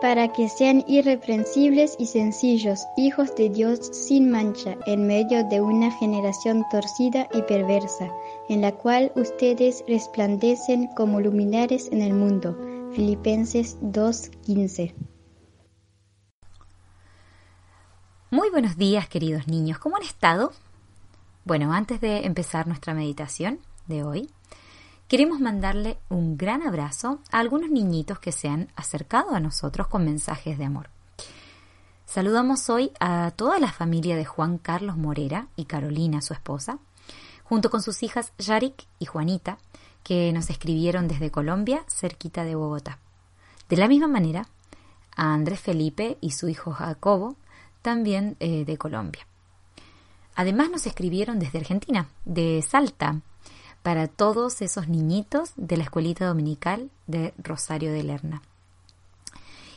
para que sean irreprensibles y sencillos, hijos de Dios sin mancha, en medio de una generación torcida y perversa, en la cual ustedes resplandecen como luminares en el mundo. Filipenses 2:15 Muy buenos días queridos niños, ¿cómo han estado? Bueno, antes de empezar nuestra meditación de hoy, Queremos mandarle un gran abrazo a algunos niñitos que se han acercado a nosotros con mensajes de amor. Saludamos hoy a toda la familia de Juan Carlos Morera y Carolina, su esposa, junto con sus hijas Yarik y Juanita, que nos escribieron desde Colombia, cerquita de Bogotá. De la misma manera, a Andrés Felipe y su hijo Jacobo, también eh, de Colombia. Además nos escribieron desde Argentina, de Salta, para todos esos niñitos de la escuelita dominical de Rosario de Lerna.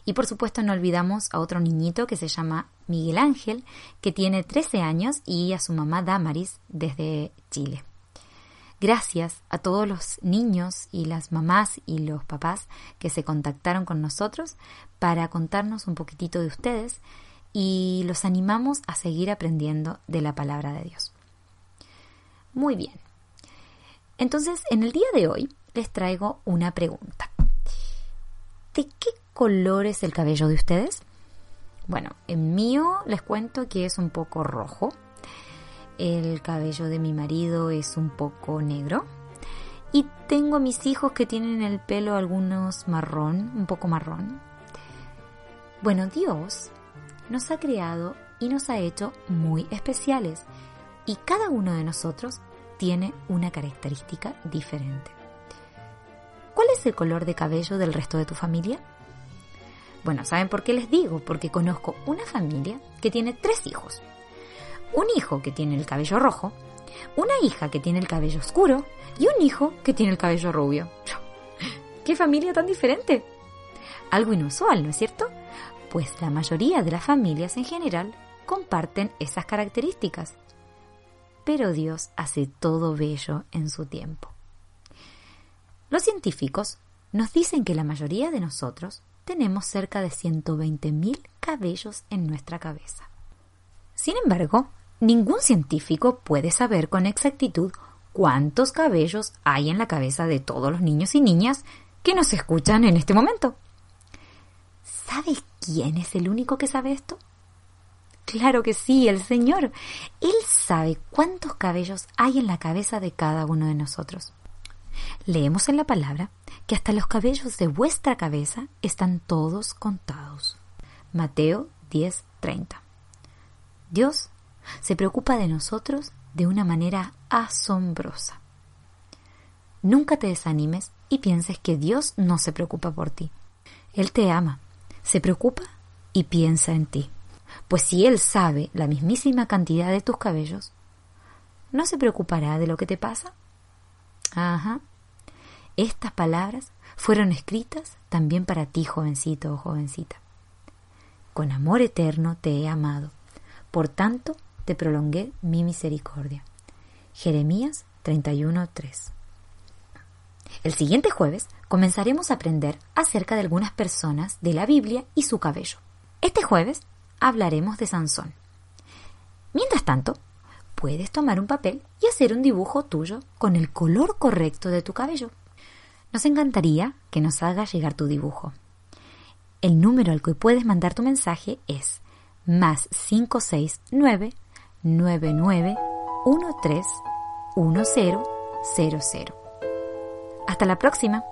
Y por supuesto no olvidamos a otro niñito que se llama Miguel Ángel, que tiene 13 años, y a su mamá Damaris desde Chile. Gracias a todos los niños y las mamás y los papás que se contactaron con nosotros para contarnos un poquitito de ustedes y los animamos a seguir aprendiendo de la palabra de Dios. Muy bien, entonces, en el día de hoy les traigo una pregunta. ¿De qué color es el cabello de ustedes? Bueno, en mío les cuento que es un poco rojo. El cabello de mi marido es un poco negro. Y tengo a mis hijos que tienen el pelo algunos marrón, un poco marrón. Bueno, Dios nos ha creado y nos ha hecho muy especiales. Y cada uno de nosotros tiene una característica diferente. ¿Cuál es el color de cabello del resto de tu familia? Bueno, ¿saben por qué les digo? Porque conozco una familia que tiene tres hijos. Un hijo que tiene el cabello rojo, una hija que tiene el cabello oscuro y un hijo que tiene el cabello rubio. ¡Qué familia tan diferente! Algo inusual, ¿no es cierto? Pues la mayoría de las familias en general comparten esas características pero Dios hace todo bello en su tiempo. Los científicos nos dicen que la mayoría de nosotros tenemos cerca de 120.000 cabellos en nuestra cabeza. Sin embargo, ningún científico puede saber con exactitud cuántos cabellos hay en la cabeza de todos los niños y niñas que nos escuchan en este momento. ¿Sabe quién es el único que sabe esto? Claro que sí, el Señor. Él sabe cuántos cabellos hay en la cabeza de cada uno de nosotros. Leemos en la palabra que hasta los cabellos de vuestra cabeza están todos contados. Mateo 10:30. Dios se preocupa de nosotros de una manera asombrosa. Nunca te desanimes y pienses que Dios no se preocupa por ti. Él te ama, se preocupa y piensa en ti. Pues si Él sabe la mismísima cantidad de tus cabellos, ¿no se preocupará de lo que te pasa? Ajá. Estas palabras fueron escritas también para ti, jovencito o jovencita. Con amor eterno te he amado, por tanto te prolongué mi misericordia. Jeremías 31:3. El siguiente jueves comenzaremos a aprender acerca de algunas personas de la Biblia y su cabello. Este jueves hablaremos de Sansón. Mientras tanto, puedes tomar un papel y hacer un dibujo tuyo con el color correcto de tu cabello. Nos encantaría que nos hagas llegar tu dibujo. El número al que puedes mandar tu mensaje es más 569 9913 1000. Hasta la próxima.